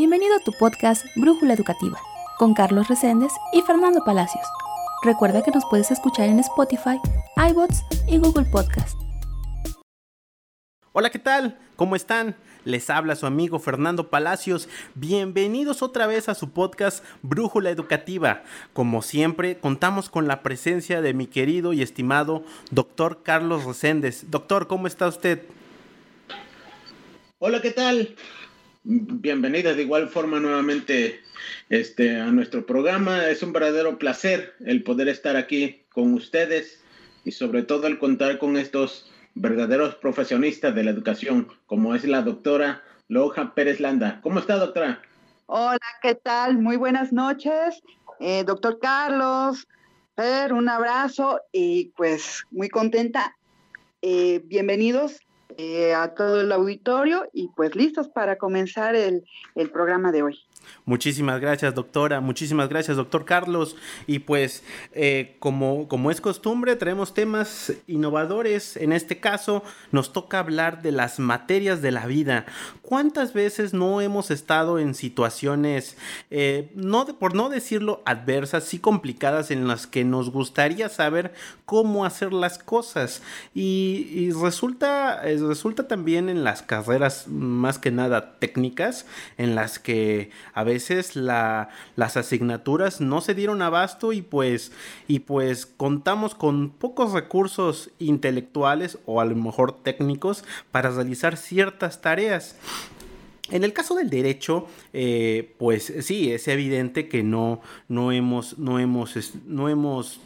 Bienvenido a tu podcast Brújula Educativa con Carlos Reséndez y Fernando Palacios. Recuerda que nos puedes escuchar en Spotify, iBots y Google Podcast. Hola, ¿qué tal? ¿Cómo están? Les habla su amigo Fernando Palacios. Bienvenidos otra vez a su podcast Brújula Educativa. Como siempre, contamos con la presencia de mi querido y estimado doctor Carlos Reséndez. Doctor, ¿cómo está usted? Hola, ¿qué tal? Bienvenidas de igual forma nuevamente este, a nuestro programa. Es un verdadero placer el poder estar aquí con ustedes y sobre todo el contar con estos verdaderos profesionistas de la educación, como es la doctora Loja Pérez Landa. ¿Cómo está, doctora? Hola, ¿qué tal? Muy buenas noches, eh, doctor Carlos. Per, un abrazo y pues muy contenta. Eh, bienvenidos eh, a todo el auditorio y pues listos para comenzar el, el programa de hoy. Muchísimas gracias, doctora. Muchísimas gracias, doctor Carlos. Y pues, eh, como, como es costumbre, traemos temas innovadores. En este caso, nos toca hablar de las materias de la vida. ¿Cuántas veces no hemos estado en situaciones, eh, no, por no decirlo adversas, sí complicadas, en las que nos gustaría saber cómo hacer las cosas? Y, resulta, eh, resulta también en las carreras más que nada técnicas, en las que a veces la, las asignaturas no se dieron abasto y pues, y pues contamos con pocos recursos intelectuales o a lo mejor técnicos para realizar ciertas tareas. En el caso del derecho, eh, pues sí, es evidente que no, no hemos, no hemos, no hemos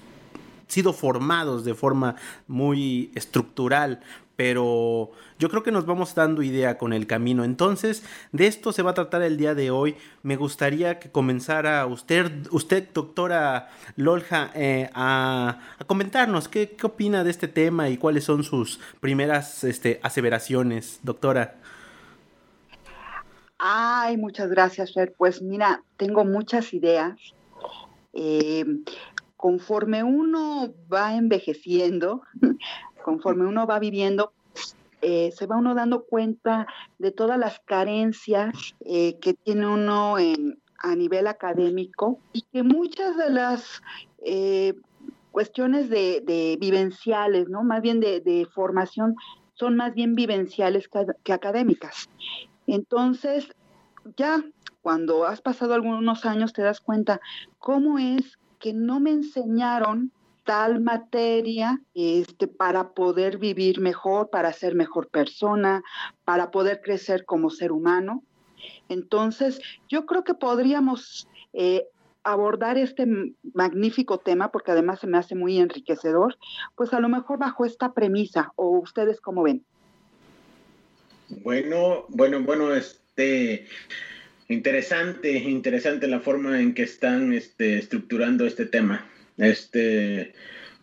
sido formados de forma muy estructural pero yo creo que nos vamos dando idea con el camino. Entonces, de esto se va a tratar el día de hoy. Me gustaría que comenzara usted, usted doctora Lolja, eh, a, comentarnos qué, opina de este tema y cuáles son sus primeras este, aseveraciones, doctora. Ay, muchas gracias, Fer. Pues mira, tengo muchas ideas. Eh, conforme uno va envejeciendo, conforme uno va viviendo, eh, se va uno dando cuenta de todas las carencias eh, que tiene uno a nivel académico y que muchas de las eh, cuestiones de, vivenciales, ¿no? Más bien de, formación, son más bien vivenciales que académicas. Entonces, ya cuando has pasado algunos años te das cuenta cómo es que no me enseñaron tal materia este, para poder vivir mejor, para ser mejor persona, para poder crecer como ser humano. Entonces, yo creo que podríamos eh, abordar este magnífico tema, porque además se me hace muy enriquecedor, pues a lo mejor bajo esta premisa, o ustedes cómo ven. Bueno, bueno, bueno, este, interesante, interesante la forma en que están este, estructurando este tema. Este,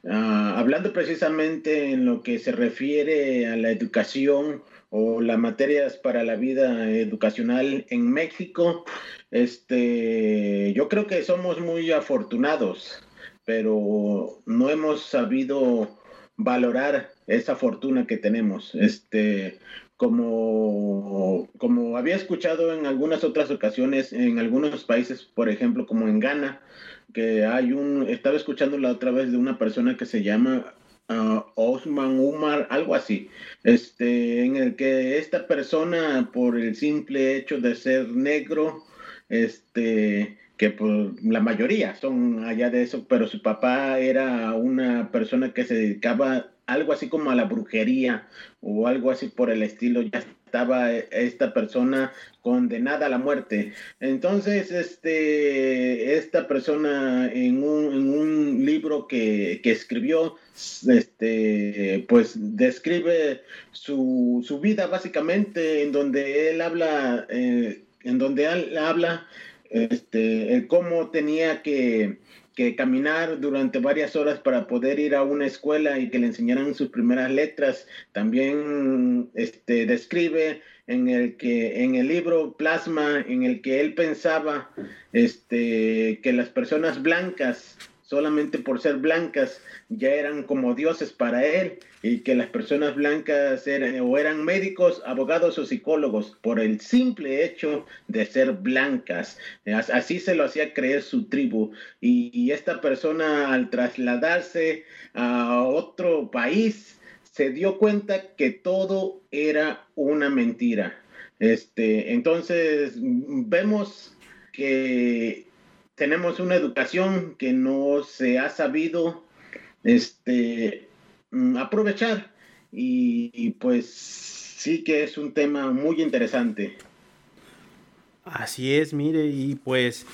ah, hablando precisamente en lo que se refiere a la educación o las materias para la vida educacional en México, este, yo creo que somos muy afortunados, pero no hemos sabido valorar esa fortuna que tenemos. Este, como, como había escuchado en algunas otras ocasiones, en algunos países, por ejemplo, como en Ghana, que hay un, estaba escuchando la otra vez de una persona que se llama uh, Osman Umar, algo así, este, en el que esta persona, por el simple hecho de ser negro, este, que pues, la mayoría son allá de eso, pero su papá era una persona que se dedicaba algo así como a la brujería o algo así por el estilo, ya estaba esta persona condenada a la muerte. Entonces, este, esta persona en un, en un libro que, que, escribió, este, pues describe su, su, vida básicamente en donde él habla, eh, en donde él habla, este, cómo tenía que que caminar durante varias horas para poder ir a una escuela y que le enseñaran sus primeras letras. También este, describe en el que en el libro plasma en el que él pensaba este, que las personas blancas solamente por ser blancas ya eran como dioses para él y que las personas blancas eran o eran médicos, abogados o psicólogos por el simple hecho de ser blancas. Así se lo hacía creer su tribu y, esta persona al trasladarse a otro país se dio cuenta que todo era una mentira. Este, entonces vemos que tenemos una educación que no se ha sabido este, mm, aprovechar y, pues sí que es un tema muy interesante. Así es, mire, y pues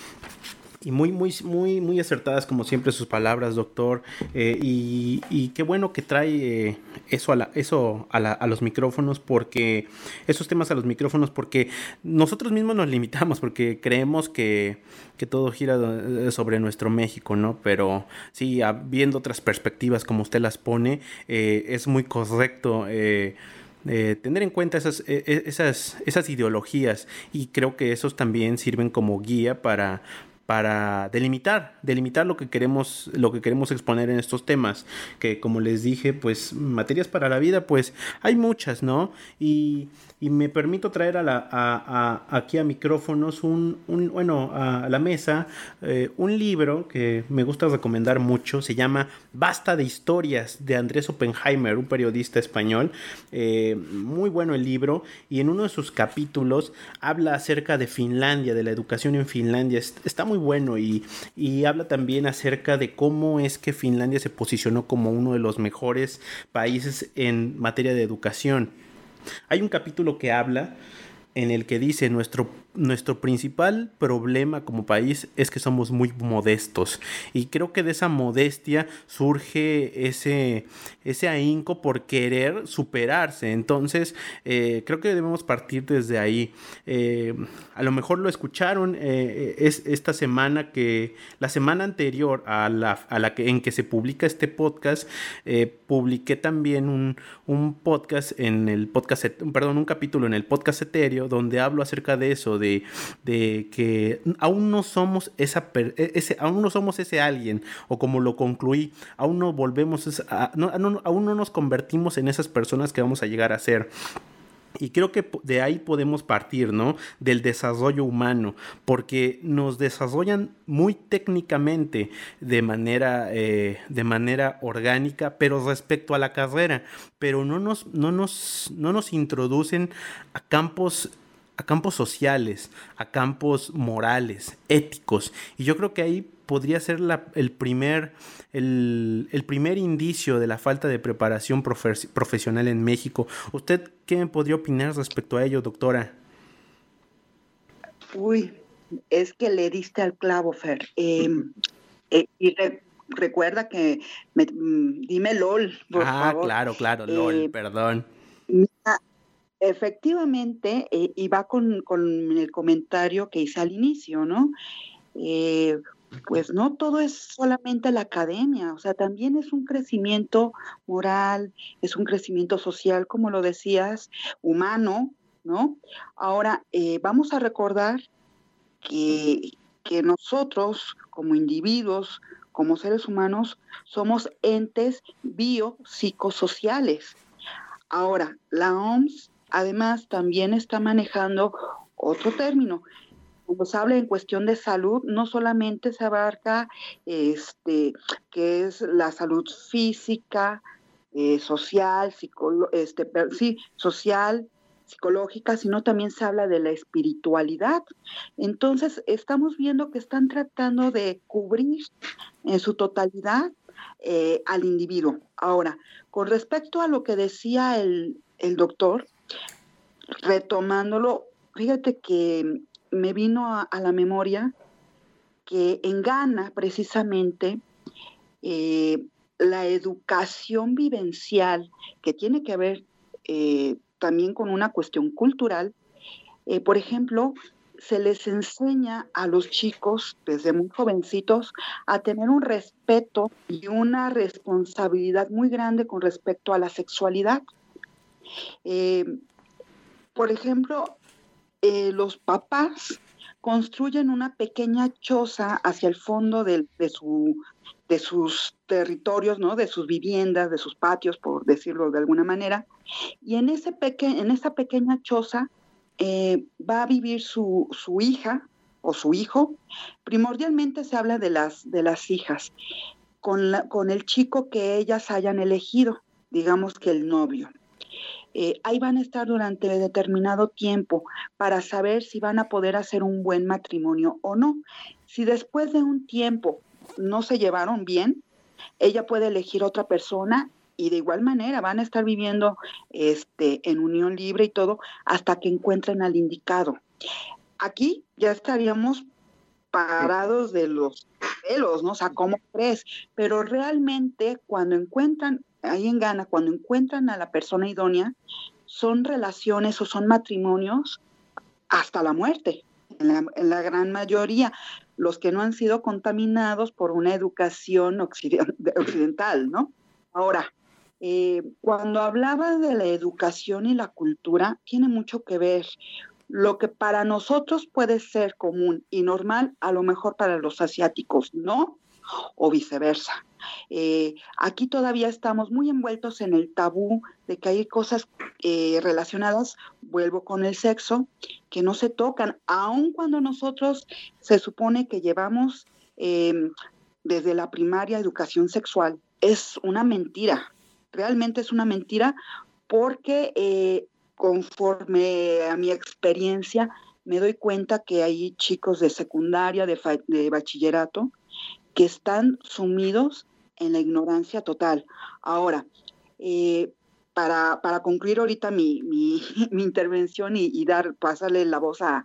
y muy, muy, muy, muy acertadas como siempre sus palabras, doctor. Eh, y, qué bueno que trae eh, eso, a, la, eso a, la, a, los micrófonos, porque esos temas a los micrófonos, porque nosotros mismos nos limitamos, porque creemos que, que todo gira eh, sobre nuestro México, ¿no? Pero sí, viendo otras perspectivas como usted las pone, es muy correcto. tener en cuenta esas, esas, esas ideologías y creo que esos también sirven como guía para, para delimitar, delimitar lo que queremos, lo que queremos exponer en estos temas, que como les dije, pues materias para la vida, pues hay muchas, ¿no? Y y me permito traer a la, a, aquí a micrófonos un, un, bueno, a la mesa eh, un libro que me gusta recomendar mucho, se llama Basta de historias de Andrés Oppenheimer, un periodista español, eh, muy bueno el libro y en uno de sus capítulos habla acerca de Finlandia, de la educación en Finlandia, está muy bueno y, y habla también acerca de cómo es que Finlandia se posicionó como uno de los mejores países en materia de educación. Hay un capítulo que habla en el que dice nuestro nuestro principal problema como país es que somos muy modestos y creo que de esa modestia surge ese, ese ahínco por querer superarse. Entonces eh, creo que debemos partir desde ahí. Eh, a lo mejor lo escucharon eh, es esta semana que la semana anterior a la, a la que en que se publica este podcast publiqué también un, un podcast en el podcast perdón un capítulo en el podcast etéreo donde hablo acerca de eso de de, que aún no somos esa e, ese, aún no somos ese alguien, o como lo concluí, aún no volvemos, aún no nos convertimos en esas personas que vamos a llegar a ser. Y creo que de ahí podemos partir, ¿no? Del desarrollo humano, porque nos desarrollan muy técnicamente de manera, eh, de manera orgánica, pero respecto a la carrera, pero no nos, no nos, no nos introducen a campos a campos sociales, a campos morales, éticos. Y yo creo que ahí podría ser el, primer, el, primer indicio de la falta de preparación profesional en México. ¿Usted qué me podría opinar respecto a ello, doctora? Uy, es que le diste al clavo, Fer. Em, eh, y recuerda que mm, dime LOL, por ah, claro, claro, LOL, eh, perdón. Efectivamente, eh, y va con, el comentario que hice al inicio, ¿no? Eh, pues no todo es solamente la academia, o sea, también es un crecimiento moral, es un crecimiento social, como lo decías, humano, ¿no? Ahora, eh, vamos a recordar que, que nosotros, como individuos, como seres humanos, somos entes biopsicosociales. Ahora, la OMS Además, también está manejando otro término. Cuando se habla en cuestión de salud, no solamente se abarca este, que es la salud física, eh, social, este, sí, social, psicológica, sino también se habla de la espiritualidad. Entonces, estamos viendo que están tratando de cubrir en su totalidad eh, al individuo. Ahora, con respecto a lo que decía el, el doctor, retomándolo, fíjate que me vino a, la memoria que en Ghana, precisamente, eh, la educación vivencial, que tiene que ver eh, también con una cuestión cultural, eh, por ejemplo, se les enseña a los chicos desde muy jovencitos a tener un respeto y una responsabilidad muy grande con respecto a la sexualidad. Por ejemplo, eh, los papás construyen una pequeña choza hacia el fondo de, su, de sus territorios, ¿no? De sus viviendas, de sus patios, por decirlo de alguna manera. Y en, ese peque en esa pequeña choza eh, va a vivir su, su, hija o su hijo. Primordialmente se habla de las, de las hijas, con, con el chico que ellas hayan elegido, digamos que el novio. Eh, ahí van a estar durante determinado tiempo para saber si van a poder hacer un buen matrimonio o no. Si después de un tiempo no se llevaron bien, ella puede elegir otra persona y de igual manera van a estar viviendo este, en unión libre y todo hasta que encuentren al indicado. Aquí ya estaríamos parados de los pelos, ¿no? O sea, ¿cómo crees? Pero realmente cuando encuentran, ahí en Ghana, cuando encuentran a la persona idónea, son relaciones o son matrimonios hasta la muerte, en la, gran mayoría, los que no han sido contaminados por una educación occidental, ¿no? Ahora, eh, cuando hablaba de la educación y la cultura, tiene mucho que ver. Lo que para nosotros puede ser común y normal, a lo mejor para los asiáticos no, o viceversa. Eh, aquí todavía estamos muy envueltos en el tabú de que hay cosas eh, relacionadas, vuelvo con el sexo, que no se tocan, aun cuando nosotros se supone que llevamos em, desde la primaria educación sexual. Es una mentira, realmente es una mentira porque eh, conforme a mi experiencia me doy cuenta que hay chicos de secundaria, de, bachillerato, que están sumidos en la ignorancia total. Ahora, eh, para, concluir ahorita mi, intervención y, dar, pasarle la voz a,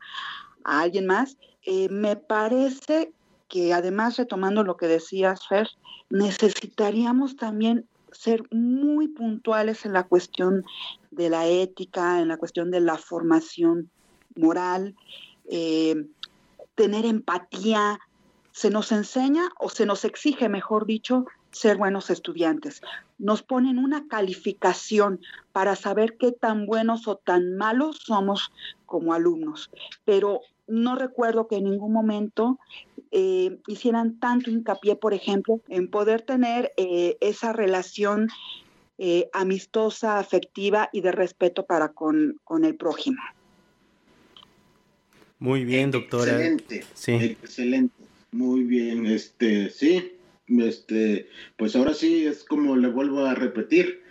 alguien más, eh, me parece que además, retomando lo que decías, Fer, necesitaríamos también ser muy puntuales en la cuestión de la ética, en la cuestión de la formación moral, eh, tener empatía. Se nos enseña o se nos exige, mejor dicho, ser buenos estudiantes. Nos ponen una calificación para saber qué tan buenos o tan malos somos como alumnos, pero no recuerdo que en ningún momento eh, hicieran tanto hincapié, por ejemplo, en poder tener eh, esa relación eh, amistosa, afectiva y de respeto para con, el prójimo. Muy bien, doctora. Excelente. Sí. Excelente. Muy bien. Este, sí. Este, pues ahora sí es como le vuelvo a repetir.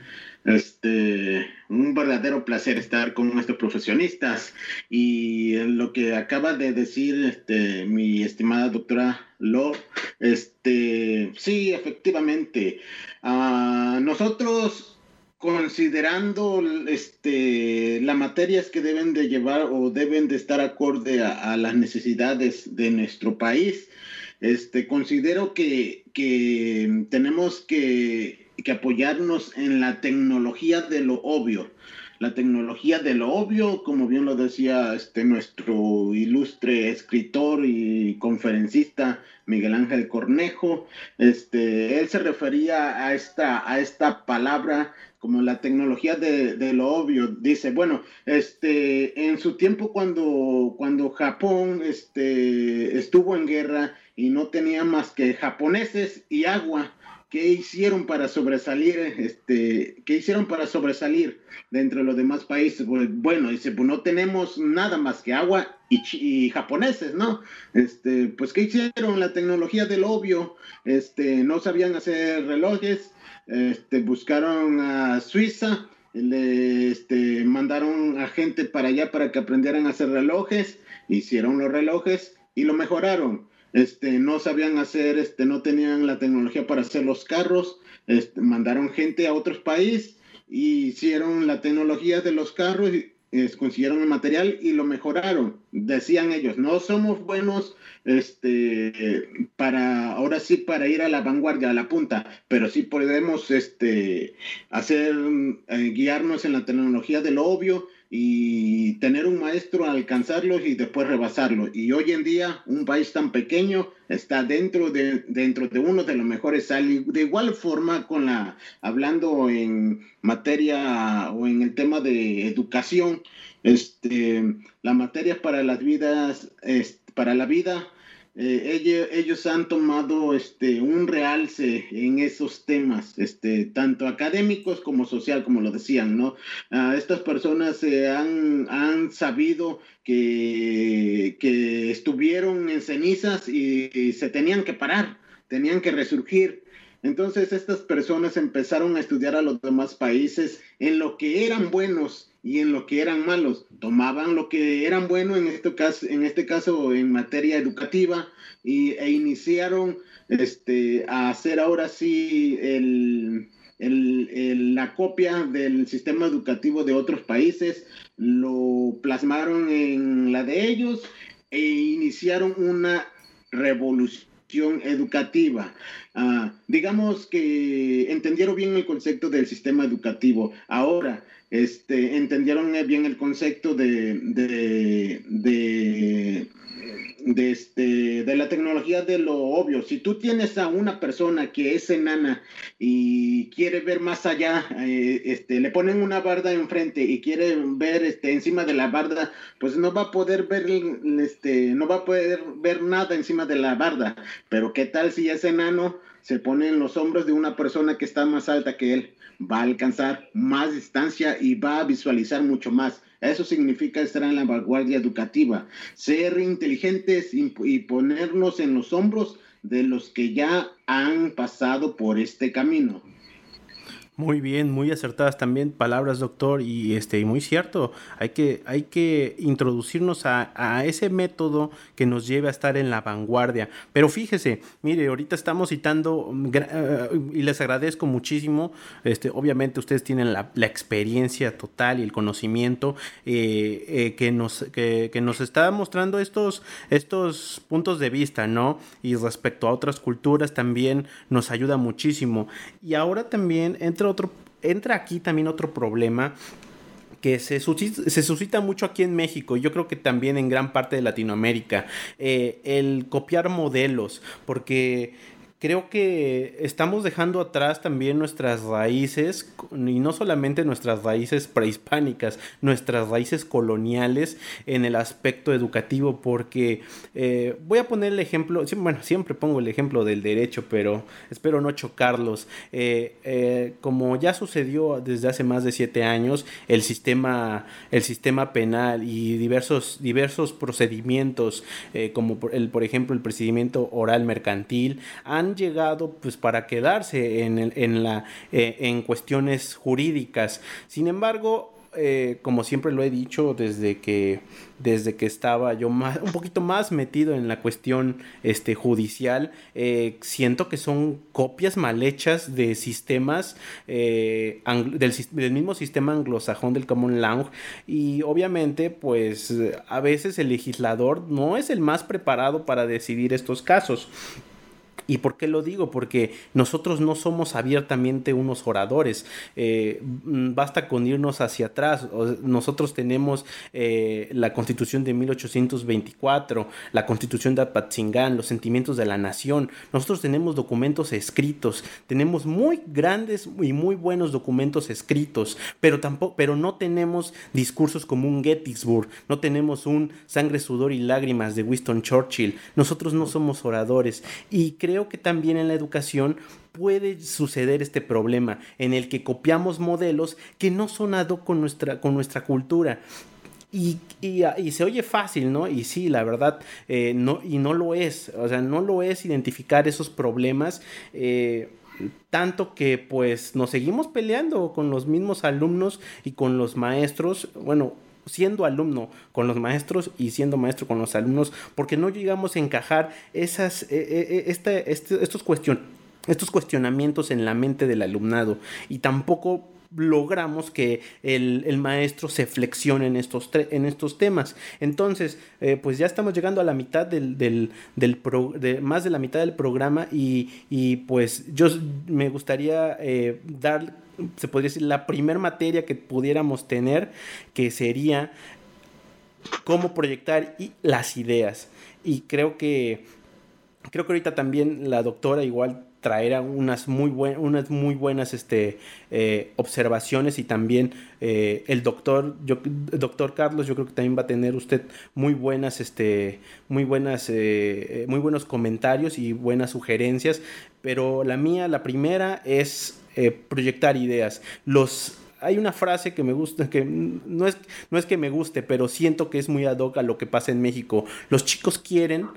Este, un verdadero placer estar con nuestros profesionistas y lo que acaba de decir este, mi estimada doctora Lo, este, sí, efectivamente, uh, nosotros considerando este, las materias que deben de llevar o deben de estar acorde a, las necesidades de nuestro país, este, considero que, que tenemos que que apoyarnos en la tecnología de lo obvio. La tecnología de lo obvio, como bien lo decía este, nuestro ilustre escritor y conferencista Miguel Ángel Cornejo, este, él se refería a esta, a esta palabra como la tecnología de, lo obvio. Dice, bueno, este, en su tiempo cuando, cuando Japón este, estuvo en guerra y no tenía más que japoneses y agua, ¿Qué hicieron para sobresalir? Este, ¿Qué hicieron para sobresalir dentro de los demás países? Pues, bueno, dice, pues no tenemos nada más que agua y, japoneses, ¿no? Este, pues ¿qué hicieron? La tecnología del obvio, este, no sabían hacer relojes, este, buscaron a Suiza, le este, mandaron a gente para allá para que aprendieran a hacer relojes, hicieron los relojes y lo mejoraron. Este, no sabían hacer, este, no tenían la tecnología para hacer los carros, este, mandaron gente a otros países, hicieron la tecnología de los carros, y, consiguieron el material y lo mejoraron. Decían ellos, no somos buenos este, para, ahora sí, para ir a la vanguardia, a la punta, pero sí podemos este, hacer, eh, guiarnos en la tecnología de lo obvio y tener un maestro, alcanzarlo y después rebasarlo. Y hoy en día un país tan pequeño está dentro de, dentro de uno de los mejores. De igual forma, con la, hablando en materia o en el tema de educación, este, la materia para las vidas, para la vida eh, ellos, han tomado este, un realce en esos temas, este, tanto académicos como social, como lo decían, ¿no? Ah, estas personas han, han, sabido que, que, estuvieron en cenizas y, se tenían que parar, tenían que resurgir. Entonces estas personas empezaron a estudiar a los demás países en lo que eran buenos y en lo que eran malos. Tomaban lo que eran bueno en este caso, en, este caso, en materia educativa y, e iniciaron este, a hacer ahora sí el, la copia del sistema educativo de otros países, lo plasmaron en la de ellos e iniciaron una revolución educativa. Ah, digamos que entendieron bien el concepto del sistema educativo. Ahora, este, entendieron bien el concepto de, de, de, este, de la tecnología de lo obvio. Si tú tienes a una persona que es enana y quiere ver más allá, eh, este, le ponen una barda enfrente y quiere ver este, encima de la barda, pues no va a poder ver, este, no va a poder ver nada encima de la barda. Pero ¿qué tal si ese enano se pone en los hombros de una persona que está más alta que él? va a alcanzar más distancia y va a visualizar mucho más. Eso significa estar en la vanguardia educativa, ser inteligentes y, ponernos en los hombros de los que ya han pasado por este camino. Muy bien, muy acertadas también palabras, doctor, y este, muy cierto. Hay que, hay que introducirnos a, ese método que nos lleve a estar en la vanguardia. Pero fíjese, mire, ahorita estamos citando mm, eh, y les agradezco muchísimo. Este, obviamente ustedes tienen la, experiencia total y el conocimiento eh, eh, que nos, que, nos está mostrando estos, estos puntos de vista, ¿no? Y respecto a otras culturas también nos ayuda muchísimo. Y ahora también entre otro, entra aquí también otro problema que se suscita, se suscita, mucho aquí en México, yo creo que también en gran parte de Latinoamérica, eh, el copiar modelos, porque creo que estamos dejando atrás también nuestras raíces, y no solamente nuestras raíces prehispánicas, nuestras raíces coloniales en el aspecto educativo, porque eh, voy a poner el ejemplo, bueno, siempre pongo el ejemplo del derecho, pero espero no chocarlos. Eh, eh, como ya sucedió desde hace más de siete años, el sistema, el sistema penal y diversos, diversos procedimientos, como por, el, por ejemplo el procedimiento oral mercantil, han llegado pues para quedarse en, en, la, eh, en cuestiones jurídicas. Sin embargo, eh, como siempre lo he dicho desde que desde que estaba yo más un poquito más metido en la cuestión este judicial eh, siento que son copias mal hechas de sistemas del, del, mismo sistema anglosajón del common law y obviamente pues a veces el legislador no es el más preparado para decidir estos casos ¿Y por qué lo digo? Porque nosotros no somos abiertamente unos oradores. Eh, mm, basta con irnos hacia atrás. Nosotros tenemos eh, la constitución de 1824, la constitución de Apatzingán, los sentimientos de la nación. Nosotros tenemos documentos escritos, tenemos muy grandes y muy buenos documentos escritos, pero, tampoco, pero no tenemos discursos como un Gettysburg, no tenemos un sangre, sudor y lágrimas de Winston Churchill. Nosotros no somos oradores. Y creo que también en la educación puede suceder este problema en el que copiamos modelos que no son ad hoc con nuestra, con nuestra cultura. Y, y, se oye fácil, ¿no? Y sí, la verdad, eh, no, y no lo es. O sea, no lo es identificar esos problemas. Eh, tanto que pues nos seguimos peleando con los mismos alumnos y con los maestros. Bueno, siendo alumno con los maestros y siendo maestro con los alumnos, porque no llegamos a encajar esas, este, este, estos, estos cuestionamientos en la mente del alumnado y tampoco logramos que el, maestro se flexione en estos, en estos temas. Entonces, pues ya estamos llegando a la mitad del, del, de, más de la mitad del programa y, pues yo me gustaría dar se podría decir, la primera materia que pudiéramos tener, que sería cómo proyectar las ideas. Y creo que, creo que ahorita también la doctora igual traer unas muy, unas muy buenas este, eh, observaciones y también eh, el doctor, yo, doctor Carlos, yo creo que también va a tener usted muy buenas, este, muy buenas, eh, muy buenos comentarios y buenas sugerencias, pero la mía, la primera es proyectar ideas. Los hay una frase que me gusta, que no es, no es que me guste, pero siento que es muy ad hoc a lo que pasa en México. Los chicos quieren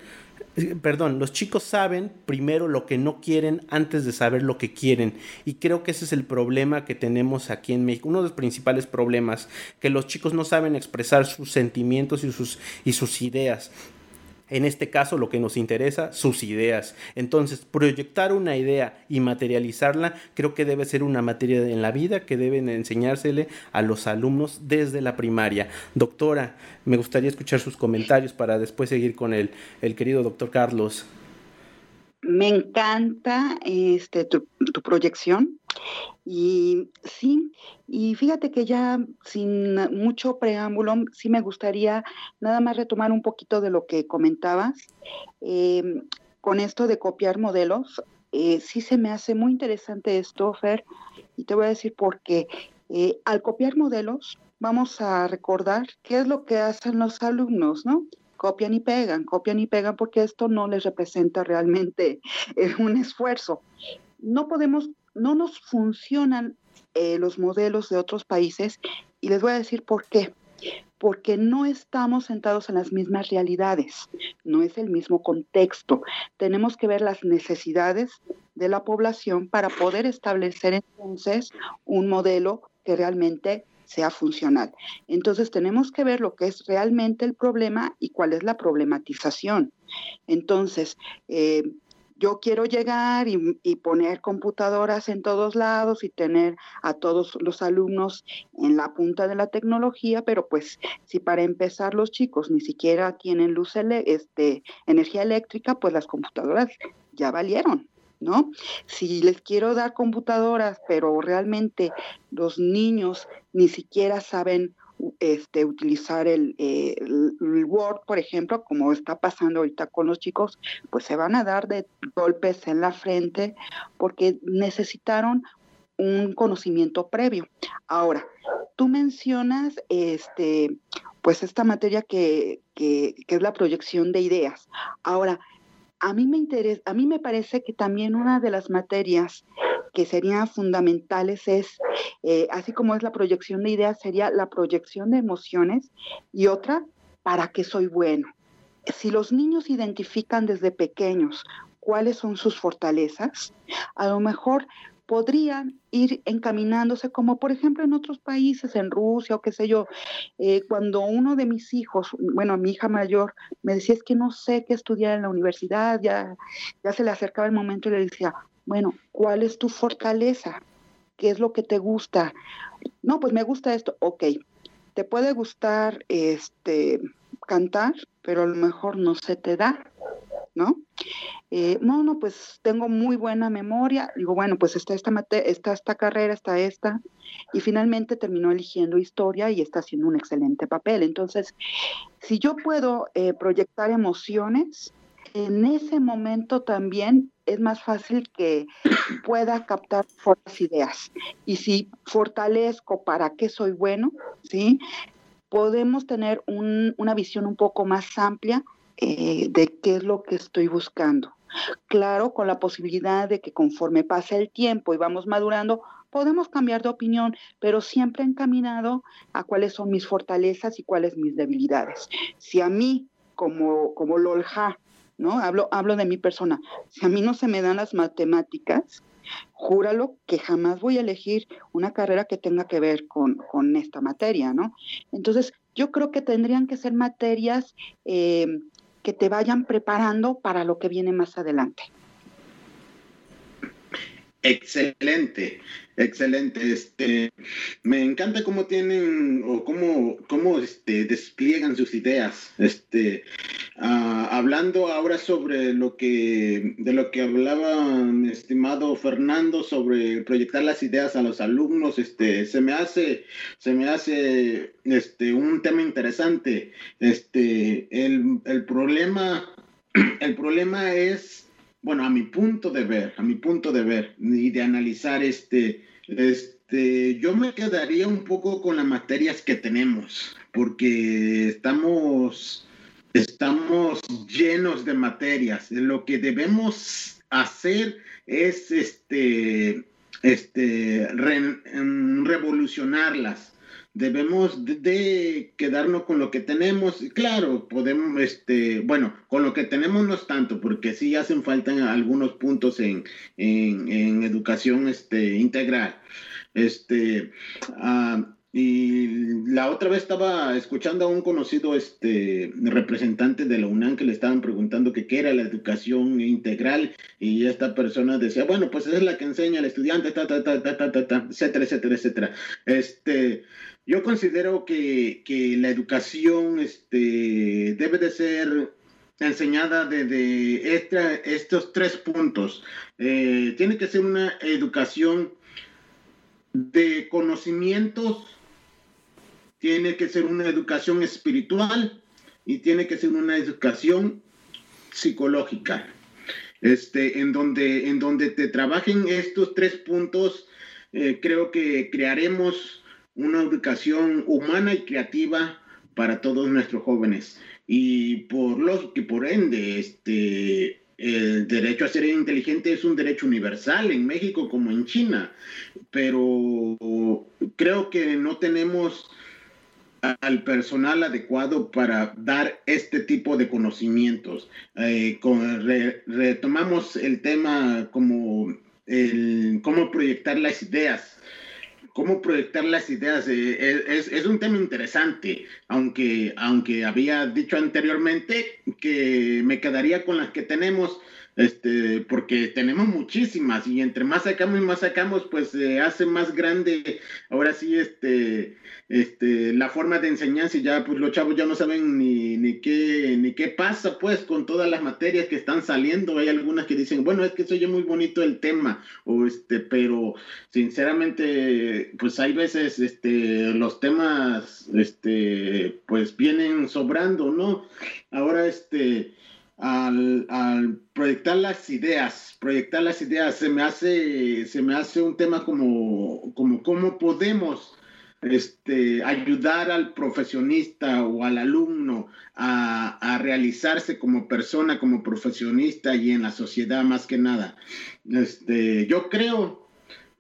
perdón, los chicos saben primero lo que no quieren antes de saber lo que quieren. Y creo que ese es el problema que tenemos aquí en México. Uno de los principales problemas, que los chicos no saben expresar sus sentimientos y sus, y sus ideas. En este caso, lo que nos interesa, sus ideas. Entonces, proyectar una idea y materializarla creo que debe ser una materia en la vida que deben enseñársele a los alumnos desde la primaria. Doctora, me gustaría escuchar sus comentarios para después seguir con el, el querido doctor Carlos. Me encanta este, tu, proyección y sí, y fíjate que ya sin mucho preámbulo, sí me gustaría nada más retomar un poquito de lo que comentabas. Em, con esto de copiar modelos, eh, sí se me hace muy interesante esto, Fer, y te voy a decir por qué. Eh, al copiar modelos, vamos a recordar qué es lo que hacen los alumnos, ¿no? Copian y pegan, copian y pegan porque esto no les representa realmente eh, un esfuerzo. No podemos, no nos funcionan eh, los modelos de otros países y les voy a decir por qué. Porque no estamos sentados en las mismas realidades, no es el mismo contexto. Tenemos que ver las necesidades de la población para poder establecer entonces un modelo que realmente sea funcional. Entonces tenemos que ver lo que es realmente el problema y cuál es la problematización. Entonces, eh, yo quiero llegar y, y, poner computadoras en todos lados y tener a todos los alumnos en la punta de la tecnología, pero pues si para empezar los chicos ni siquiera tienen luz, este, energía eléctrica, pues las computadoras ya valieron. ¿No? Si les quiero dar computadoras, pero realmente los niños ni siquiera saben este, utilizar el, Word, por ejemplo, como está pasando ahorita con los chicos, pues se van a dar de golpes en la frente porque necesitaron un conocimiento previo. Ahora, tú mencionas este, pues esta materia que, que, que es la proyección de ideas. Ahora, a mí me interesa, a mí me parece que también una de las materias que serían fundamentales es, eh, así como es la proyección de ideas, sería la proyección de emociones y otra, ¿para qué soy bueno? Si los niños identifican desde pequeños cuáles son sus fortalezas, a lo mejor podrían ir encaminándose, como por ejemplo en otros países, en Rusia o qué sé yo, eh, cuando uno de mis hijos, bueno, mi hija mayor, me decía es que no sé qué estudiar en la universidad, ya, ya se le acercaba el momento y le decía, bueno, ¿cuál es tu fortaleza? ¿Qué es lo que te gusta? No, pues me gusta esto, ok. Te puede gustar este cantar, pero a lo mejor no se te da, ¿no? Eh, no, no, pues tengo muy buena memoria. Digo, bueno, pues está esta, está esta carrera, está esta. Y finalmente terminó eligiendo historia y está haciendo un excelente papel. Entonces, si yo puedo eh, proyectar emociones, en ese momento también es más fácil que pueda captar fuertes ideas. Y si fortalezco para qué soy bueno, ¿sí? Podemos tener una visión un poco más amplia eh, de qué es lo que estoy buscando. Claro, con la posibilidad de que conforme pase el tiempo y vamos madurando, podemos cambiar de opinión, pero siempre encaminado a cuáles son mis fortalezas y cuáles mis debilidades. Si a mí, como, como Lolja, ¿no? Hablo, hablo de mi persona, si a mí no se me dan las matemáticas, júralo que jamás voy a elegir una carrera que tenga que ver con, con esta materia, ¿no? Entonces, yo creo que tendrían que ser materias eh, que te vayan preparando para lo que viene más adelante. Excelente, excelente. Este, me encanta cómo tienen o cómo, cómo este, despliegan sus ideas. Este, ah, hablando ahora sobre lo que, de lo que hablaba mi estimado Fernando sobre proyectar las ideas a los alumnos, este, se me hace, se me hace, este, un tema interesante. Este, el, el problema, el problema es bueno, a mi punto de ver, a mi punto de ver y de analizar este, este, yo me quedaría un poco con las materias que tenemos, porque estamos, estamos llenos de materias. Lo que debemos hacer es este, este, revolucionarlas debemos de, quedarnos con lo que tenemos. Claro, podemos, este, bueno, con lo que tenemos no es tanto, porque sí hacen falta algunos puntos en, en, educación este, integral. Este, uh, y la otra vez estaba escuchando a un conocido este, representante de la UNAM que le estaban preguntando que qué era la educación integral y esta persona decía, bueno, pues es la que enseña al estudiante, etcétera, etcétera, etcétera. Este, yo considero que, la educación este, debe de ser enseñada desde estos tres puntos. Eh, tiene que ser una educación de conocimientos, tiene que ser una educación espiritual y tiene que ser una educación psicológica. Este, en, donde, en donde te trabajen estos tres puntos, eh, creo que crearemos una educación humana y creativa para todos nuestros jóvenes. Y por lógica y por ende, este, el derecho a ser inteligente es un derecho universal en México como en China, pero creo que no tenemos al personal adecuado para dar este tipo de conocimientos. Eh, retomamos el tema como el, cómo proyectar las ideas cómo proyectar las ideas. Eh, es, un tema interesante, aunque, aunque había dicho anteriormente que me quedaría con las que tenemos, este, porque tenemos muchísimas y entre más sacamos y más sacamos, pues se hace más grande, ahora sí, este, este, la forma de enseñanza y ya pues los chavos ya no saben ni, ni, qué, ni qué pasa pues con todas las materias que están saliendo. Hay algunas que dicen, bueno, es que soy muy bonito el tema, o este, pero sinceramente, pues hay veces este, los temas, este, pues vienen sobrando, ¿no? Ahora, este, al, proyectar las ideas, proyectar las ideas, se me hace, se me hace un tema como, como cómo podemos este, ayudar al profesionista o al alumno a, a, realizarse como persona, como profesionista y en la sociedad más que nada. Este, yo creo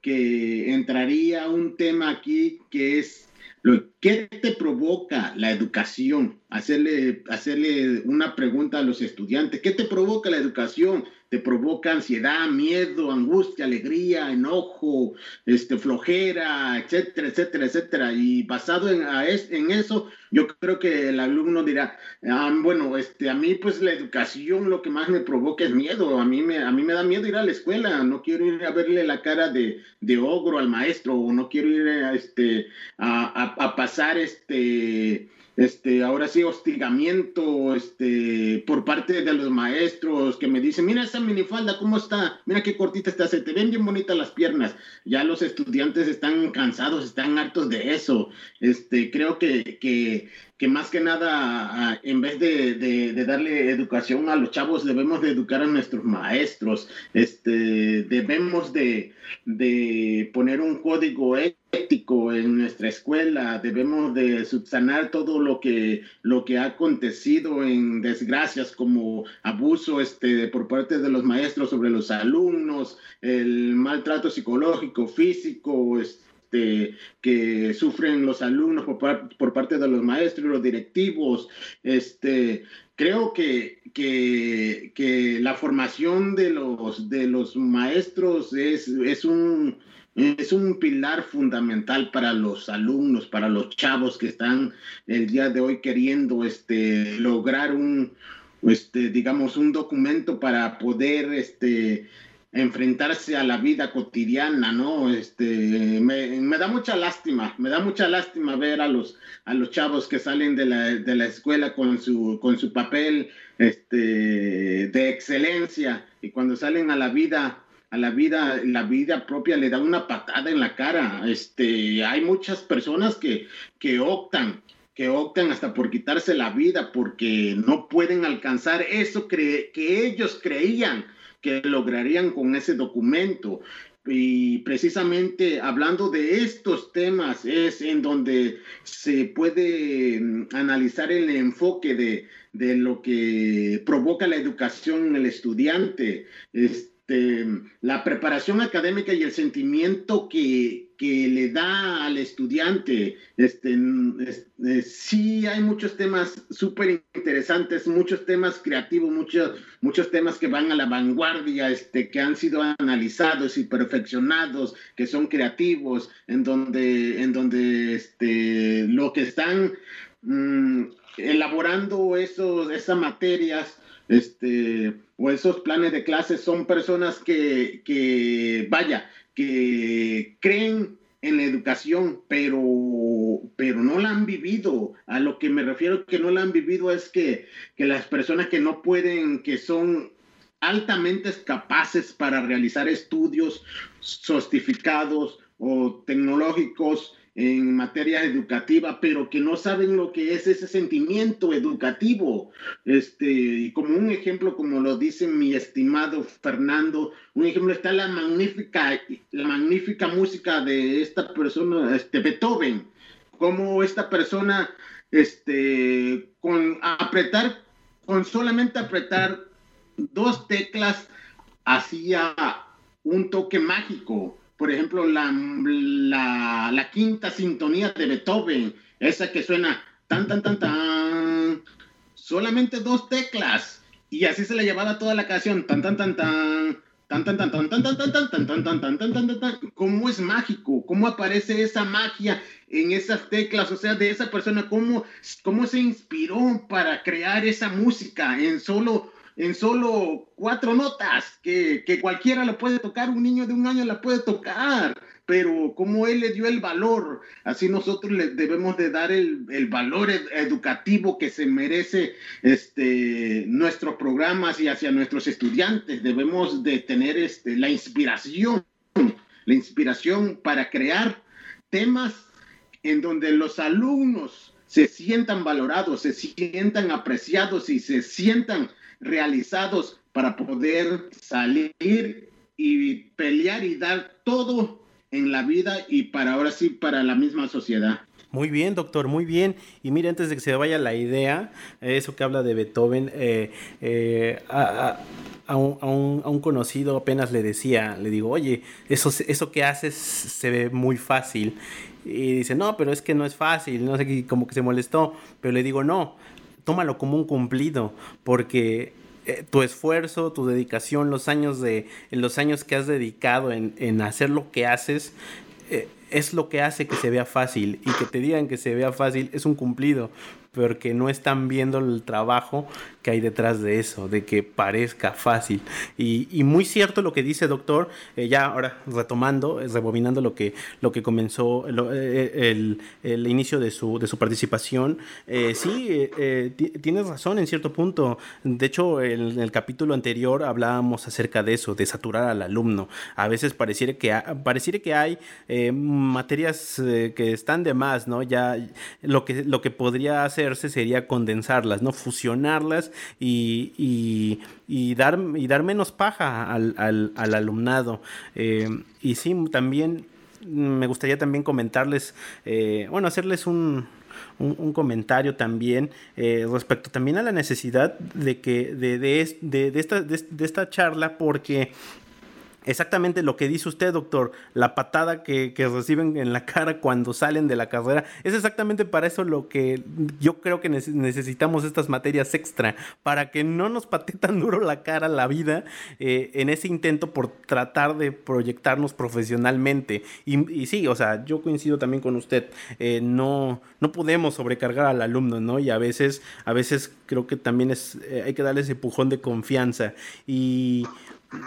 que entraría un tema aquí que es lo, ¿Qué te provoca la educación? Hacerle, hacerle una pregunta a los estudiantes. ¿Qué te provoca la educación? ¿Te provoca ansiedad, miedo, angustia, alegría, enojo, este, flojera, etcétera, etcétera, etcétera? Y basado en, en eso, yo creo que el alumno dirá, ah, bueno, este, a mí pues la educación lo que más me provoca es miedo. A mí me, a mí me da miedo ir a la escuela. No quiero ir a verle la cara de, de ogro al maestro o no quiero ir a, este, a, a pasar este, este, ahora sí, hostigamiento, este, por parte de los maestros que me dicen, mira esa minifalda, ¿cómo está? Mira qué cortita está, se te ven bien bonitas las piernas. Ya los estudiantes están cansados, están hartos de eso. Este, creo que, que, que más que nada, en vez de, darle educación a los chavos, debemos de educar a nuestros maestros. Este, debemos de, poner un código ético en nuestra escuela, debemos de subsanar todo lo que, lo que ha acontecido en desgracias como abuso este, por parte de los maestros sobre los alumnos, el maltrato psicológico, físico, este, que sufren los alumnos por, parte de los maestros, los directivos. Este, creo que, la formación de los, maestros es, un, pilar fundamental para los alumnos, para los chavos que están el día de hoy queriendo este, lograr un, este, digamos, un documento para poder enfrentarse a la vida cotidiana, ¿no? Este, me, da mucha lástima, me da mucha lástima ver a los, a los chavos que salen de la, escuela con su, con su papel este, de excelencia y cuando salen a la vida, a la vida, la vida propia le da una patada en la cara. Este, hay muchas personas que, que optan que optan hasta por quitarse la vida porque no pueden alcanzar eso que ellos creían que lograrían con ese documento. Y precisamente hablando de estos temas es en donde se puede mm, analizar el enfoque de, de lo que provoca la educación en el estudiante. Este, la preparación académica y el sentimiento que, que le da al estudiante. Este, eh, sí hay muchos temas súper interesantes, muchos temas creativos, muchos, muchos temas que van a la vanguardia, este, que han sido analizados y perfeccionados, que son creativos, en donde, en donde este, lo que están mm, elaborando esas materias este, o esos planes de clases son personas que, que, vaya, que creen en la educación, pero, pero no la han vivido. A lo que me refiero que no la han vivido es que, que las personas que no pueden, que son altamente capaces para realizar estudios sofisticados o tecnológicos, en materia educativa, pero que no saben lo que es ese sentimiento educativo. Este, y como un ejemplo, como lo dice mi estimado Fernando, un ejemplo está la magnífica, la magnífica música de esta persona, este Beethoven, como esta persona, este, con apretar, con solamente apretar dos teclas, hacía un toque mágico por ejemplo, la, la, quinta sintonía de Beethoven, esa que suena tan, tan, tan, tan, solamente dos teclas. Y así se le llevaba toda la canción, tan, tan, tan, tan, tan, tan, tan, tan, tan, tan, tan, tan, tan, tan, tan, tan, tan, tan, tan, cómo es mágico, cómo aparece esa magia en esas teclas, o sea, de esa persona, cómo, cómo se inspiró para crear esa música en solo en solo cuatro notas, que, cualquiera la puede tocar, un niño de un año la puede tocar, pero como él le dio el valor, así nosotros le debemos de dar el, valor educativo que se merece este, nuestros programas y hacia nuestros estudiantes, debemos de tener este, la inspiración, la inspiración para crear temas en donde los alumnos se sientan valorados, se sientan apreciados y se sientan realizados para poder salir y pelear y dar todo en la vida y para ahora sí para la misma sociedad. Muy bien, doctor, muy bien. Y mire, antes de que se vaya la idea, eso que habla de Beethoven, eh, eh, a, un, conocido apenas le decía, le digo, oye, eso, eso que haces se ve muy fácil. Y dice, no, pero es que no es fácil, no sé, como que se molestó. Pero le digo, no, tómalo como un cumplido, porque eh, tu esfuerzo, tu dedicación, los años de, los años que has dedicado en, en hacer lo que haces, eh, es lo que hace que se vea fácil y que te digan que se vea fácil es un cumplido, porque no están viendo el trabajo que hay detrás de eso, de que parezca fácil. Y, muy cierto lo que dice doctor, eh, ya ahora retomando, eh, rebobinando lo que, lo que comenzó eh, el, inicio de su, de su participación, sí, tienes razón en cierto punto. De hecho, en el capítulo anterior hablábamos acerca de eso, de saturar al alumno. A veces pareciera que, pareciera que hay materias que están de más, ¿no? Ya lo que, lo que podría sería condensarlas, ¿no? Fusionarlas y, y, dar, y dar menos paja al, al, alumnado. Eh, y sí, también me gustaría también comentarles, eh, bueno, hacerles un, un, comentario también eh, respecto también a la necesidad de que de, de, de, esta, de, esta charla porque Exactamente lo que dice usted, doctor, la patada que, reciben en la cara cuando salen de la carrera, es exactamente para eso lo que yo creo que necesitamos estas materias extra, para que no nos patee tan duro la cara la vida eh, en ese intento por tratar de proyectarnos profesionalmente. Y, sí, o sea, yo coincido también con usted, eh, no, no podemos sobrecargar al alumno, ¿no? Y a veces, a veces creo que también es, eh, hay que darle ese empujón de confianza. Y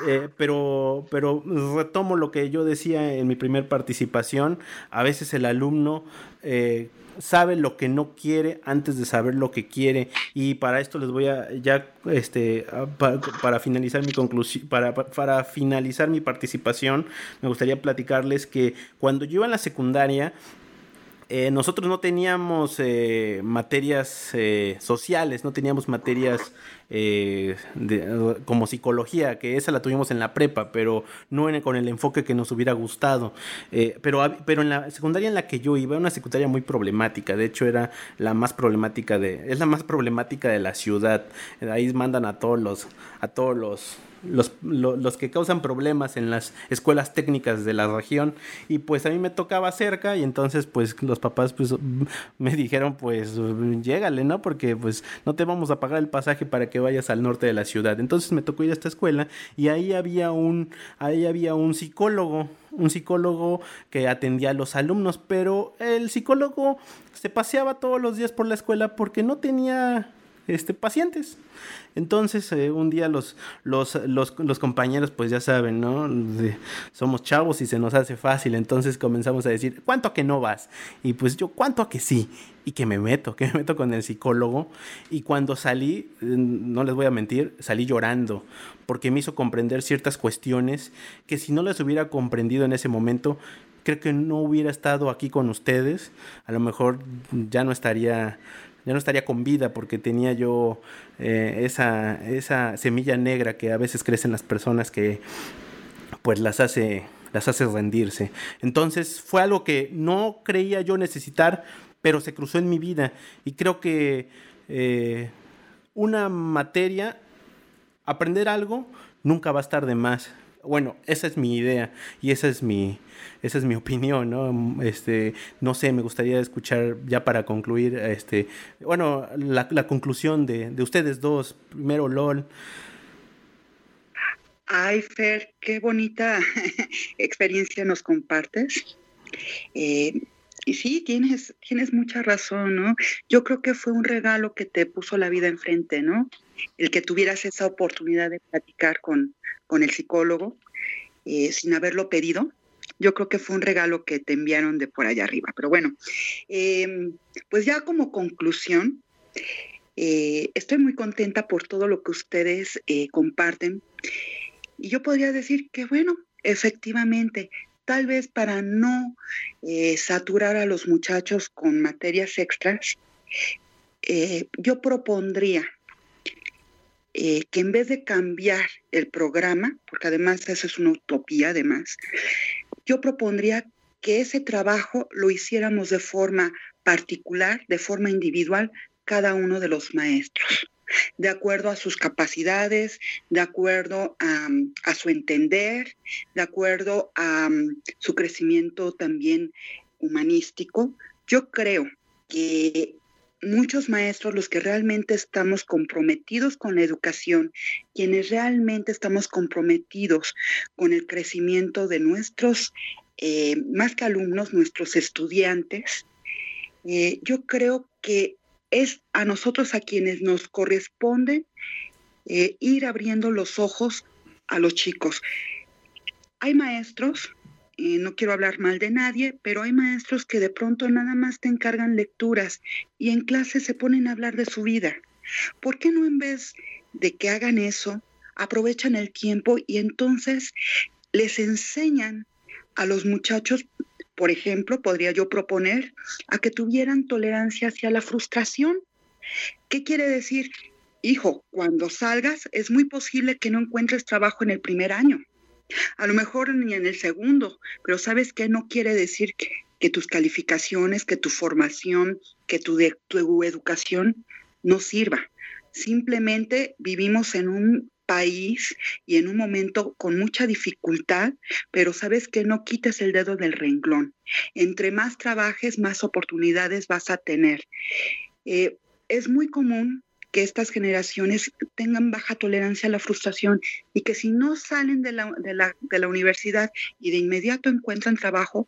eh, pero, pero retomo lo que yo decía en mi primer participación. A veces el alumno eh, sabe lo que no quiere antes de saber lo que quiere. Y para esto les voy a ya este para, finalizar mi conclusión, para, para finalizar mi participación, me gustaría platicarles que cuando yo iba en la secundaria eh, nosotros no teníamos eh, materias eh, sociales, no teníamos materias como psicología, que esa la tuvimos en la prepa, pero no con el enfoque que nos hubiera gustado. pero, pero en la secundaria en la que yo iba, era una secundaria muy problemática, de hecho era la más problemática de, es la más problemática de la ciudad. Ahí mandan a todos los, a todos los los, los, que causan problemas en las escuelas técnicas de la región y pues a mí me tocaba cerca y entonces pues los papás pues me dijeron pues llégale, ¿no? Porque pues no te vamos a pagar el pasaje para que vayas al norte de la ciudad. Entonces me tocó ir a esta escuela y ahí había un, ahí había un psicólogo un psicólogo que atendía a los alumnos, pero el psicólogo se paseaba todos los días por la escuela porque no tenía este, pacientes. Entonces, eh, un día los, los, los, compañeros, pues ya saben, ¿no? somos chavos y se nos hace fácil. Entonces comenzamos a decir, ¿cuánto a que no vas? Y pues yo, ¿cuánto a que sí? Y que me meto, que me meto con el psicólogo. Y cuando salí, eh, no les voy a mentir, salí llorando, porque me hizo comprender ciertas cuestiones que si no las hubiera comprendido en ese momento, creo que no hubiera estado aquí con ustedes. A lo mejor ya no estaría ya no estaría con vida porque tenía yo eh, esa, esa semilla negra que a veces crecen las personas que pues las hace, las hace rendirse. Entonces fue algo que no creía yo necesitar, pero se cruzó en mi vida y creo que eh, una materia, aprender algo, nunca va a estar de más. Bueno, esa es mi idea y esa es mi, esa es mi opinión, ¿no? Este, no sé, me gustaría escuchar ya para concluir, este, bueno, la, la conclusión de, de, ustedes dos. Primero, LOL. Ay, Fer, qué bonita experiencia nos compartes. Eh, y sí, tienes, tienes mucha razón, ¿no? Yo creo que fue un regalo que te puso la vida enfrente, ¿no? El que tuvieras esa oportunidad de platicar con, con el psicólogo eh, sin haberlo pedido. Yo creo que fue un regalo que te enviaron de por allá arriba. Pero bueno, em, pues ya como conclusión, eh, estoy muy contenta por todo lo que ustedes eh, comparten. Y yo podría decir que, bueno, efectivamente, tal vez para no saturar a los muchachos con materias extras, yo propondría eh, que en vez de cambiar el programa, porque además eso es una utopía además, yo propondría que ese trabajo lo hiciéramos de forma particular, de forma individual, cada uno de los maestros, de acuerdo a sus capacidades, de acuerdo a, su entender, de acuerdo a su crecimiento también humanístico. Yo creo que muchos maestros, los que realmente estamos comprometidos con la educación, quienes realmente estamos comprometidos con el crecimiento de nuestros, eh, más que alumnos, nuestros estudiantes, eh, yo creo que es a nosotros a quienes nos corresponde eh, ir abriendo los ojos a los chicos. Hay maestros no quiero hablar mal de nadie, pero hay maestros que de pronto nada más te encargan lecturas y en clase se ponen a hablar de su vida. ¿Por qué no en vez de que hagan eso, aprovechan el tiempo y entonces les enseñan a los muchachos, por ejemplo, podría yo proponer, a que tuvieran tolerancia hacia la frustración? ¿Qué quiere decir? Hijo, cuando salgas es muy posible que no encuentres trabajo en el primer año a lo mejor ni en el segundo, pero sabes que no quiere decir que, tus calificaciones, que tu formación, que tu, educación no sirva. Simplemente vivimos en un país y en un momento con mucha dificultad, pero sabes que no quites el dedo del renglón. Entre más trabajes, más oportunidades vas a tener. Eh, es muy común que estas generaciones tengan baja tolerancia a la frustración y que si no salen de la, de la, de la universidad y de inmediato encuentran trabajo,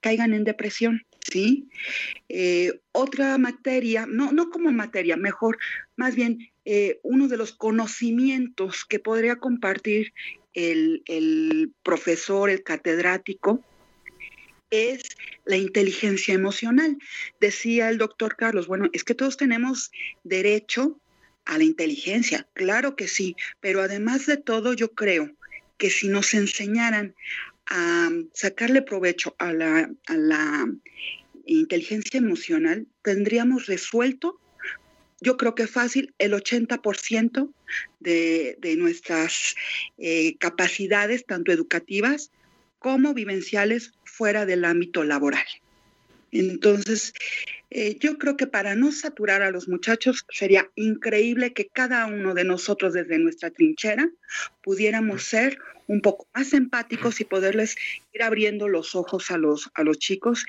caigan en depresión. ¿sí? Eh, otra materia, no, no como materia, mejor, más bien eh, uno de los conocimientos que podría compartir el, el profesor, el catedrático, es la inteligencia emocional. Decía el doctor Carlos, bueno, es que todos tenemos derecho a la inteligencia, claro que sí, pero además de todo yo creo que si nos enseñaran a sacarle provecho a la, a la inteligencia emocional, tendríamos resuelto, yo creo que fácil, el 80% de, de, nuestras eh, capacidades, tanto educativas como vivenciales, fuera del ámbito laboral. Entonces, eh, yo creo que para no saturar a los muchachos sería increíble que cada uno de nosotros desde nuestra trinchera pudiéramos ser un poco más empáticos y poderles ir abriendo los ojos a los, a los chicos.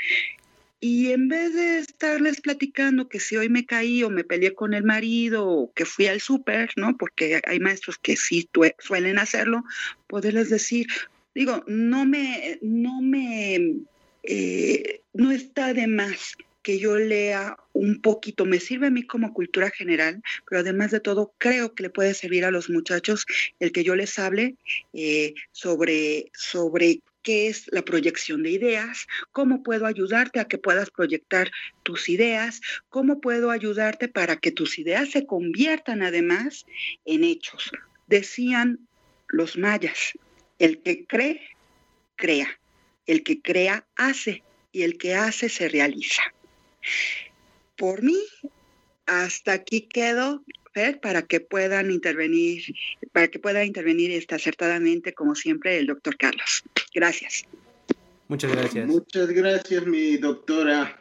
Y en vez de estarles platicando que si hoy me caí o me peleé con el marido o que fui al súper, ¿no? Porque hay maestros que sí suelen hacerlo, poderles decir, digo, no me, no me, eh, no está de más que yo lea un poquito, me sirve a mí como cultura general, pero además de todo creo que le puede servir a los muchachos el que yo les hable eh, sobre, sobre qué es la proyección de ideas, cómo puedo ayudarte a que puedas proyectar tus ideas, cómo puedo ayudarte para que tus ideas se conviertan además en hechos. Decían los mayas, el que cree, crea, el que crea, hace, y el que hace, se realiza. Por mí, hasta aquí quedo, para que puedan intervenir, para que pueda intervenir este, acertadamente, como siempre, el doctor Carlos. Gracias. Muchas gracias. Muchas gracias, mi doctora,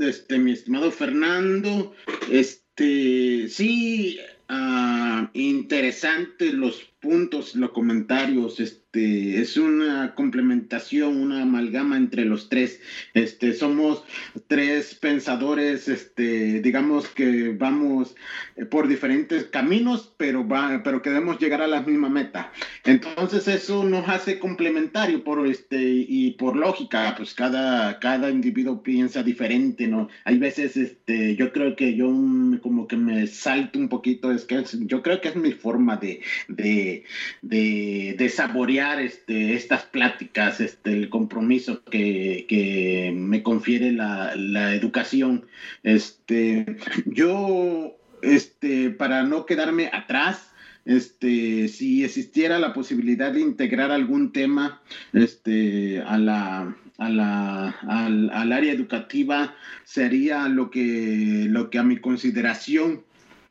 este, mi estimado Fernando. Este, sí, uh, interesantes los puntos, los comentarios, este, es una complementación, una amalgama entre los tres. Este, somos tres pensadores, este, digamos que vamos por diferentes caminos, pero va, pero queremos llegar a la misma meta. Entonces eso nos hace complementario por este y por lógica, pues cada, cada individuo piensa diferente, ¿no? Hay veces, este, yo creo que yo como que me salto un poquito, es que yo creo que es mi forma de, de de, saborear este, estas pláticas, este, el compromiso que, me confiere la, educación. Este, yo, este, para no quedarme atrás, este, si existiera la posibilidad de integrar algún tema este, a la, al, al, área educativa, sería lo que, lo que a mi consideración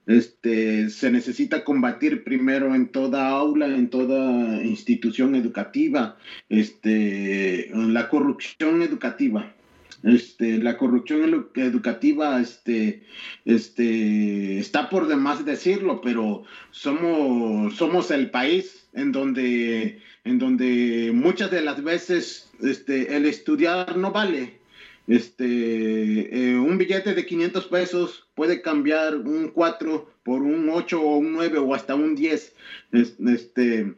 este, se necesita combatir primero en toda aula, en toda institución educativa, este, la corrupción educativa. Este, la corrupción educativa este, está por demás decirlo, pero somos, somos el país en donde, en donde muchas de las veces el estudiar no vale. Este, eh, un billete de 500 pesos puede cambiar un 4 por un 8 o un 9 o hasta un 10. Este,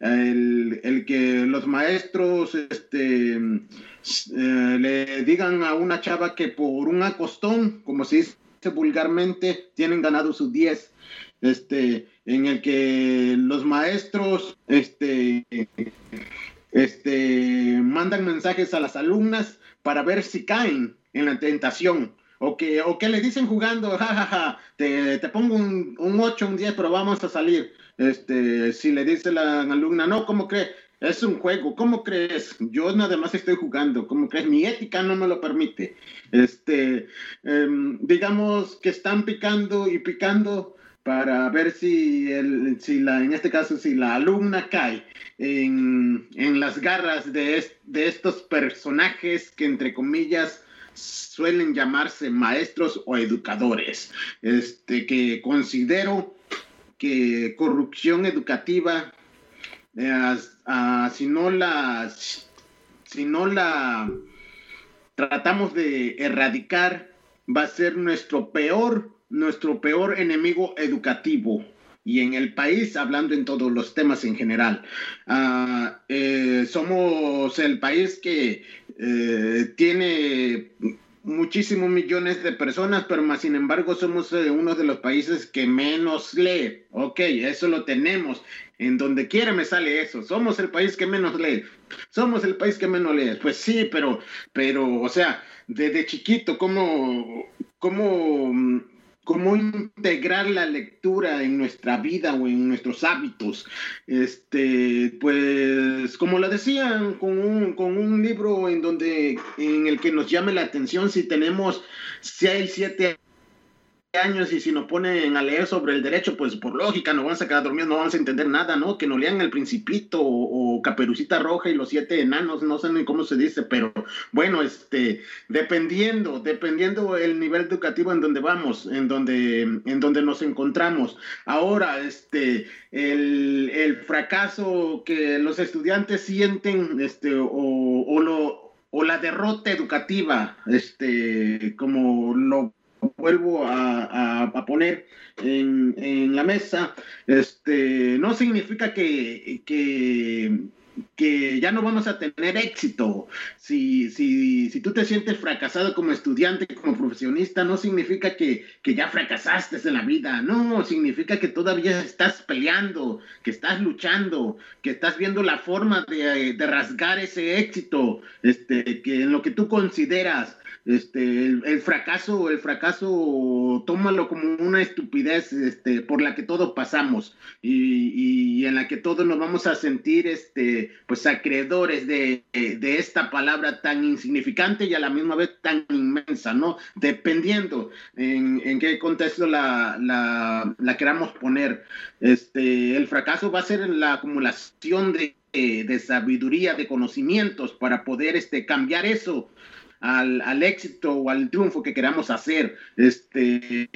el, que los maestros este, eh, le digan a una chava que por un acostón, como se dice vulgarmente, tienen ganado sus 10. Este, en el que los maestros este, este, mandan mensajes a las alumnas para ver si caen en la tentación. O que, o que le dicen jugando, jajaja, ja, ja, te, te, pongo un, un 8, un 10, pero vamos a salir. Este, si le dice la alumna, no, ¿cómo crees? Es un juego, ¿cómo crees? Yo nada más estoy jugando, ¿cómo crees? Mi ética no me lo permite. Este, em, digamos que están picando y picando para ver si, el, si la, en este caso, si la alumna cae en, en las garras de, de estos personajes que, entre comillas, suelen llamarse maestros o educadores, este, que considero que corrupción educativa, eh, si no la, si no la tratamos de erradicar, va a ser nuestro peor nuestro peor enemigo educativo y en el país, hablando en todos los temas en general. Ah, eh, somos el país que eh, tiene muchísimos millones de personas, pero más sin embargo somos eh, uno de los países que menos lee. Ok, eso lo tenemos. En donde quiera me sale eso. Somos el país que menos lee. Somos el país que menos lee. Pues sí, pero, pero, o sea, desde chiquito, ¿cómo, cómo cómo integrar la lectura en nuestra vida o en nuestros hábitos. Este, pues, como lo decían, con un, con un libro en donde, en el que nos llame la atención si tenemos 6, 7 años y si nos ponen a leer sobre el derecho, pues por lógica no vamos a quedar dormidos, no vamos a entender nada, ¿no? Que nos lean El Principito o, Caperucita Roja y los siete enanos, no sé ni cómo se dice, pero bueno, este, dependiendo, dependiendo el nivel educativo en donde vamos, en donde, en donde nos encontramos. Ahora, este, el, el fracaso que los estudiantes sienten, este, o, o lo o la derrota educativa, este, como lo vuelvo a, poner en, la mesa, este, no significa que, que, ya no vamos a tener éxito. Si, si, si, tú te sientes fracasado como estudiante, como profesionista, no significa que, ya fracasaste en la vida. No, significa que todavía estás peleando, que estás luchando, que estás viendo la forma de, de rasgar ese éxito, este, que en lo que tú consideras este, el, fracaso, el fracaso, tómalo como una estupidez, este, por la que todos pasamos y, en la que todos nos vamos a sentir, este, pues acreedores de, esta palabra tan insignificante y a la misma vez tan inmensa, ¿no? Dependiendo en, qué contexto la, la, queramos poner. Este, el fracaso va a ser la acumulación de, de sabiduría, de conocimientos para poder, este, cambiar eso al, éxito o al triunfo que queramos hacer. Este,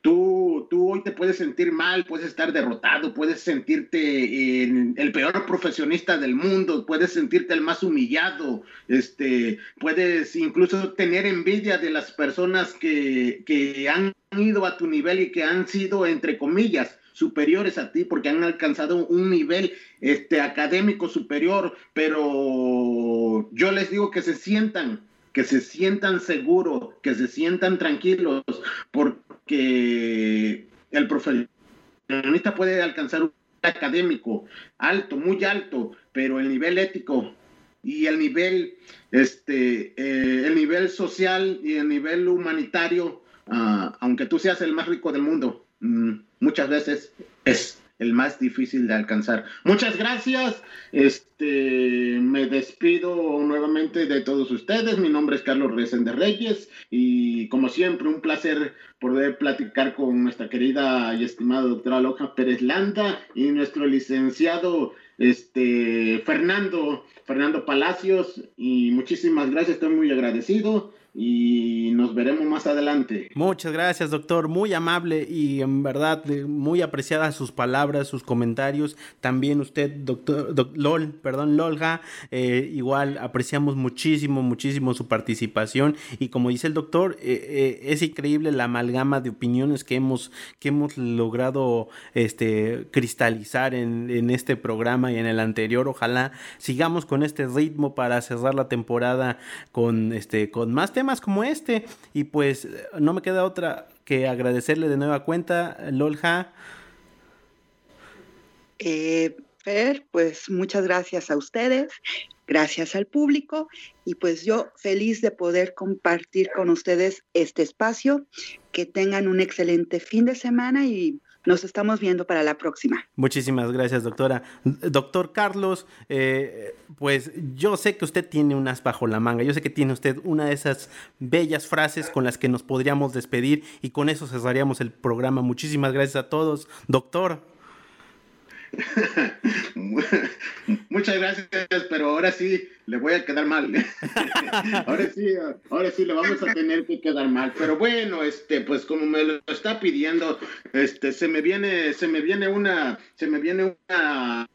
tú, tú hoy te puedes sentir mal, puedes estar derrotado, puedes sentirte el peor profesionista del mundo, puedes sentirte el más humillado, este, puedes incluso tener envidia de las personas que, que han ido a tu nivel y que han sido, entre comillas, superiores a ti porque han alcanzado un nivel este, académico superior, pero yo les digo que se sientan que se sientan seguros, que se sientan tranquilos, porque el profesionista puede alcanzar un académico alto, muy alto, pero el nivel ético y el nivel, este, eh, el nivel social y el nivel humanitario, ah, aunque tú seas el más rico del mundo, mm, muchas veces es el más difícil de alcanzar. Muchas gracias. Este, me despido nuevamente de todos ustedes. Mi nombre es Carlos de Reyes y como siempre un placer poder platicar con nuestra querida y estimada doctora Loja Pérez Landa y nuestro licenciado este, Fernando, Fernando Palacios y muchísimas gracias, estoy muy agradecido y nos veremos más adelante. Muchas gracias, doctor. Muy amable y en verdad muy apreciadas sus palabras, sus comentarios. También usted, doctor LOL, perdón, Lolga, eh, igual apreciamos muchísimo, muchísimo su participación. Y como dice el doctor, eh, eh, es increíble la amalgama de opiniones que hemos, que hemos logrado este, cristalizar en, en este programa y en el anterior. Ojalá sigamos con este ritmo para cerrar la temporada con, este, con más temas temas como este. Y pues no me queda otra que agradecerle de nueva cuenta, Lolja. Eh, Fer, pues muchas gracias a ustedes, gracias al público y pues yo feliz de poder compartir con ustedes este espacio. Que tengan un excelente fin de semana y nos estamos viendo para la próxima. Muchísimas gracias, doctora. Doctor Carlos, eh, pues yo sé que usted tiene unas bajo la manga, yo sé que tiene usted una de esas bellas frases con las que nos podríamos despedir y con eso cerraríamos el programa. Muchísimas gracias a todos, doctor. Muchas gracias, pero ahora sí le voy a quedar mal. ahora sí, ahora sí le vamos a tener que quedar mal. Pero bueno, este, pues como me lo está pidiendo, este, se me viene, se me viene una, se me viene una,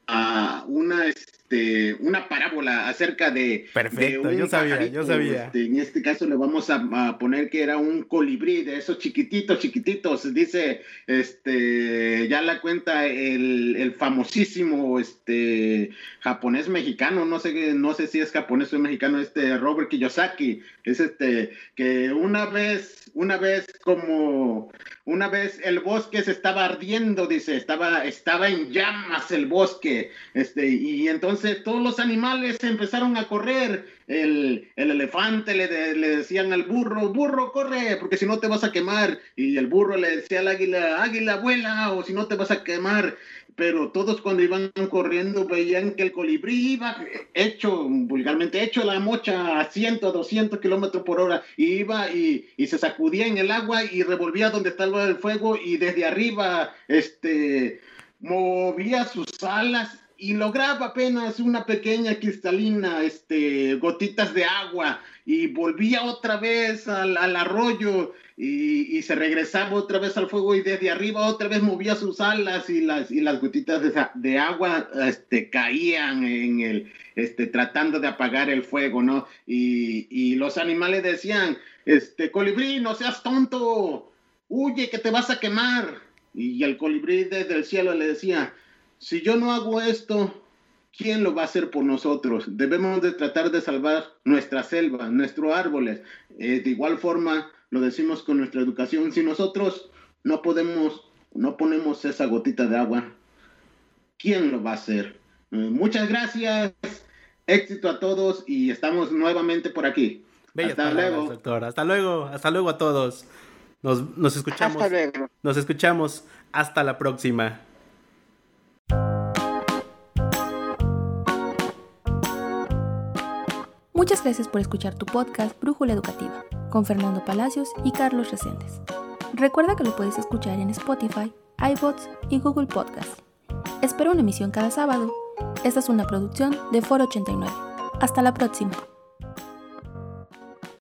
una, este, una parábola acerca de. Perfecto, yo sabía, yo sabía. Este, en este caso le vamos a, poner que era un colibrí de esos chiquititos, chiquititos. Dice, este, ya la cuenta el, el famosísimo, este, japonés mexicano, no sé, no sé si es japonés o mexicano, este Robert Kiyosaki, es este, que una vez, una vez como una vez el bosque se estaba ardiendo, dice, estaba, estaba en llamas el bosque, este, y entonces todos los animales empezaron a correr. El, elefante le, le, decían al burro, burro, corre, porque si no te vas a quemar. Y el burro le decía al águila, águila, vuela, o si no te vas a quemar pero todos cuando iban corriendo veían que el colibrí iba hecho, vulgarmente hecho la mocha a 100, 200 kilómetros por hora, y iba y, y, se sacudía en el agua y revolvía donde estaba el fuego y desde arriba este, movía sus alas y lograba apenas una pequeña cristalina, este, gotitas de agua y volvía otra vez al, arroyo y, se regresaba otra vez al fuego y desde arriba otra vez movía sus alas y las, y las gotitas de, agua este, caían en el, este, tratando de apagar el fuego, ¿no? Y, los animales decían, este, colibrí, no seas tonto, huye que te vas a quemar. Y el colibrí desde el cielo le decía, si yo no hago esto, ¿quién lo va a hacer por nosotros? Debemos de tratar de salvar nuestra selva, nuestros árboles. Eh, de igual forma, lo decimos con nuestra educación, si nosotros no podemos, no ponemos esa gotita de agua, ¿quién lo va a hacer? Eh, muchas gracias, éxito a todos y estamos nuevamente por aquí. hasta luego. Doctor. Hasta luego, hasta luego a todos. Nos, nos escuchamos. Hasta luego. Nos escuchamos. Hasta la próxima. Muchas gracias por escuchar tu podcast Brújula Educativa con Fernando Palacios y Carlos Reséndez. Recuerda que lo puedes escuchar en Spotify, iBots y Google Podcast. Espero una emisión cada sábado. Esta es una producción de Foro 89. Hasta la próxima.